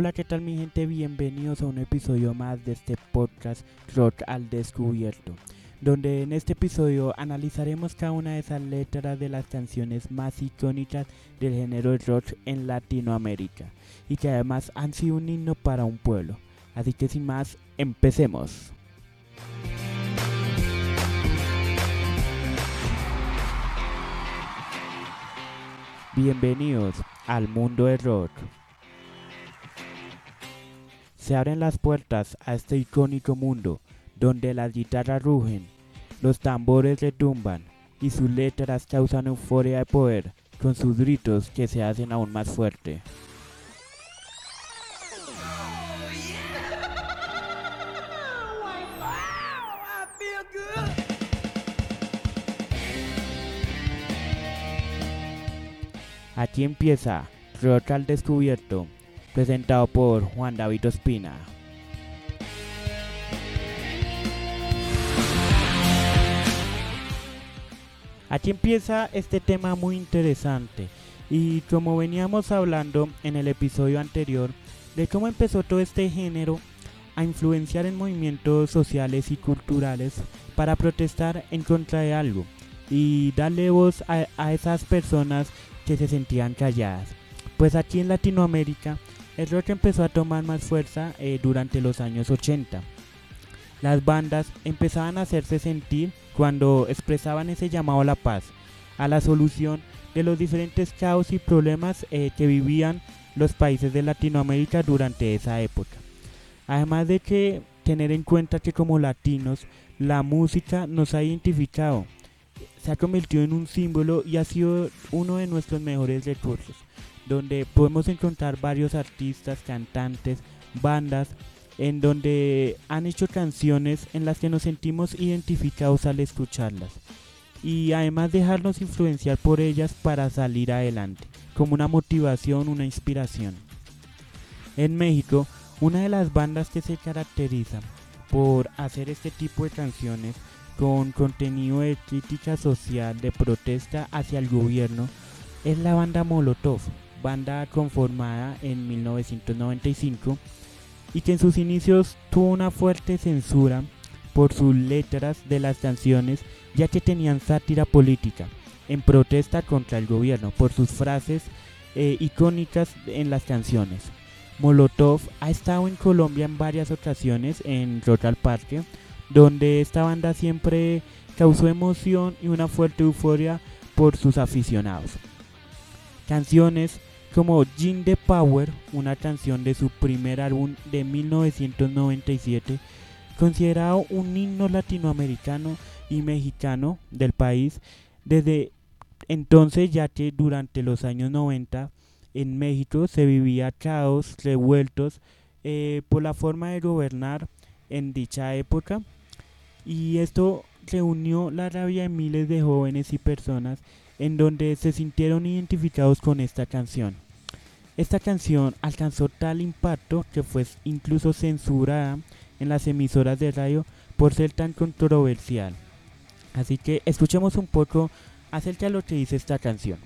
Hola, ¿qué tal mi gente? Bienvenidos a un episodio más de este podcast Rock al Descubierto, donde en este episodio analizaremos cada una de esas letras de las canciones más icónicas del género rock en Latinoamérica y que además han sido un himno para un pueblo. Así que sin más, empecemos. Bienvenidos al mundo del rock. Se abren las puertas a este icónico mundo donde las guitarras rugen, los tambores retumban y sus letras causan euforia de poder con sus gritos que se hacen aún más fuerte. Aquí empieza Rock al Descubierto presentado por Juan David Ospina. Aquí empieza este tema muy interesante y como veníamos hablando en el episodio anterior de cómo empezó todo este género a influenciar en movimientos sociales y culturales para protestar en contra de algo y darle voz a, a esas personas que se sentían calladas. Pues aquí en Latinoamérica el rock empezó a tomar más fuerza eh, durante los años 80. Las bandas empezaban a hacerse sentir cuando expresaban ese llamado a la paz, a la solución de los diferentes caos y problemas eh, que vivían los países de Latinoamérica durante esa época. Además de que tener en cuenta que como latinos la música nos ha identificado, se ha convertido en un símbolo y ha sido uno de nuestros mejores recursos donde podemos encontrar varios artistas, cantantes, bandas, en donde han hecho canciones en las que nos sentimos identificados al escucharlas. Y además dejarnos influenciar por ellas para salir adelante, como una motivación, una inspiración. En México, una de las bandas que se caracteriza por hacer este tipo de canciones con contenido de crítica social, de protesta hacia el gobierno, es la banda Molotov, banda conformada en 1995 y que en sus inicios tuvo una fuerte censura por sus letras de las canciones ya que tenían sátira política en protesta contra el gobierno por sus frases eh, icónicas en las canciones. Molotov ha estado en Colombia en varias ocasiones en Royal Parque, donde esta banda siempre causó emoción y una fuerte euforia por sus aficionados. Canciones como Gin the Power, una canción de su primer álbum de 1997, considerado un himno latinoamericano y mexicano del país desde entonces ya que durante los años 90 en México se vivía caos, revueltos eh, por la forma de gobernar en dicha época. Y esto reunió la rabia de miles de jóvenes y personas en donde se sintieron identificados con esta canción. Esta canción alcanzó tal impacto que fue incluso censurada en las emisoras de radio por ser tan controversial. Así que escuchemos un poco acerca de lo que dice esta canción.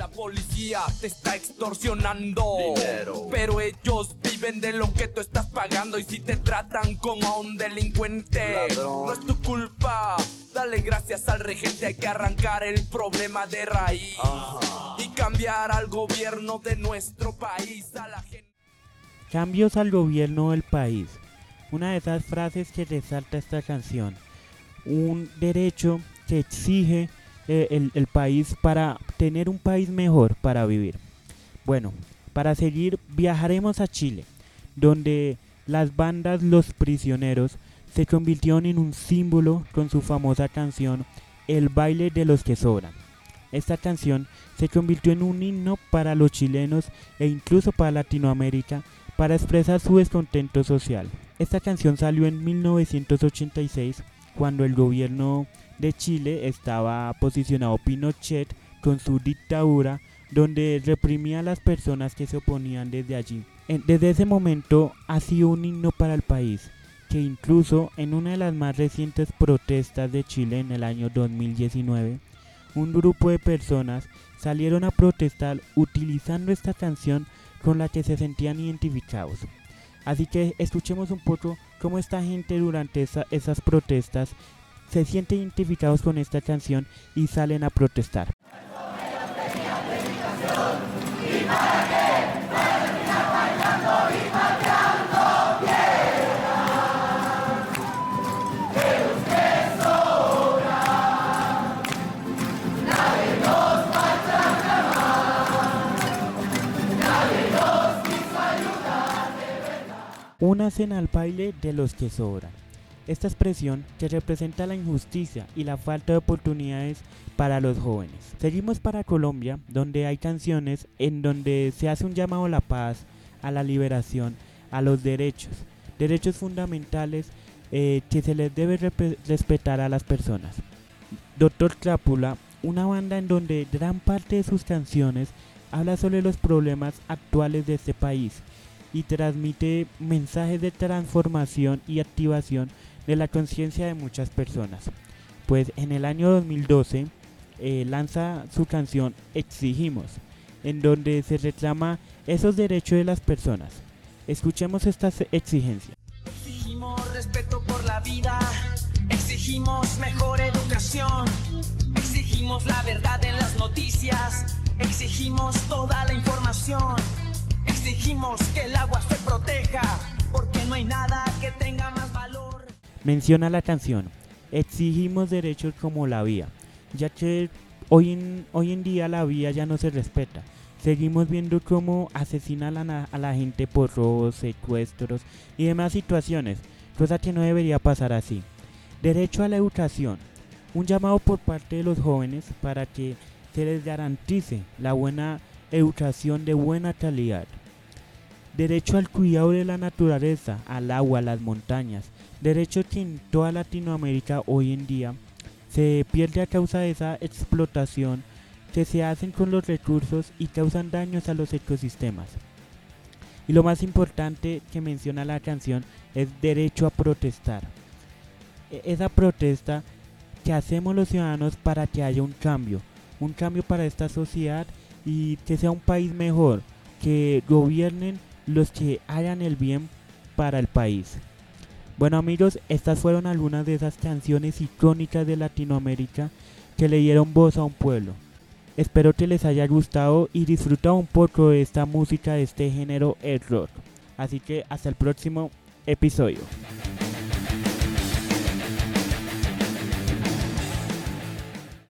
La policía te está extorsionando. Pero ellos viven de lo que tú estás pagando. Y si te tratan como a un delincuente, no es tu culpa. Dale gracias al regente, hay que arrancar el problema de raíz. Y cambiar al gobierno de nuestro país, a la gente. Cambios al gobierno del país. Una de esas frases que resalta esta canción. Un derecho que exige eh, el, el país para tener un país mejor para vivir. Bueno, para seguir viajaremos a Chile, donde las bandas Los Prisioneros se convirtieron en un símbolo con su famosa canción El baile de los que sobran. Esta canción se convirtió en un himno para los chilenos e incluso para Latinoamérica para expresar su descontento social. Esta canción salió en 1986 cuando el gobierno de Chile estaba posicionado Pinochet con su dictadura donde reprimía a las personas que se oponían desde allí. Desde ese momento ha sido un himno para el país que incluso en una de las más recientes protestas de Chile en el año 2019, un grupo de personas salieron a protestar utilizando esta canción con la que se sentían identificados. Así que escuchemos un poco cómo esta gente durante esas protestas se siente identificados con esta canción y salen a protestar. Una cena al baile de los que sobran. Esta expresión que representa la injusticia y la falta de oportunidades para los jóvenes. Seguimos para Colombia, donde hay canciones en donde se hace un llamado a la paz, a la liberación, a los derechos, derechos fundamentales eh, que se les debe respetar a las personas. Doctor Crápula, una banda en donde gran parte de sus canciones habla sobre los problemas actuales de este país y transmite mensajes de transformación y activación de la conciencia de muchas personas. Pues en el año 2012 eh, lanza su canción Exigimos, en donde se reclama esos derechos de las personas. Escuchemos estas exigencias. Exigimos respeto por la vida, exigimos mejor educación, exigimos la verdad en las noticias, exigimos toda la información. Exigimos que el agua se proteja, porque no hay nada que tenga más valor. Menciona la canción, exigimos derechos como la vía, ya que hoy en, hoy en día la vía ya no se respeta. Seguimos viendo cómo asesinan a, a la gente por robos, secuestros y demás situaciones, cosa que no debería pasar así. Derecho a la educación, un llamado por parte de los jóvenes para que se les garantice la buena educación de buena calidad. Derecho al cuidado de la naturaleza, al agua, a las montañas. Derecho que en toda Latinoamérica hoy en día se pierde a causa de esa explotación que se hacen con los recursos y causan daños a los ecosistemas. Y lo más importante que menciona la canción es derecho a protestar. E, esa protesta que hacemos los ciudadanos para que haya un cambio, un cambio para esta sociedad y que sea un país mejor, que gobiernen los que hagan el bien para el país. Bueno amigos, estas fueron algunas de esas canciones icónicas de Latinoamérica que le dieron voz a un pueblo. Espero que les haya gustado y disfrutado un poco de esta música de este género el rock. Así que hasta el próximo episodio.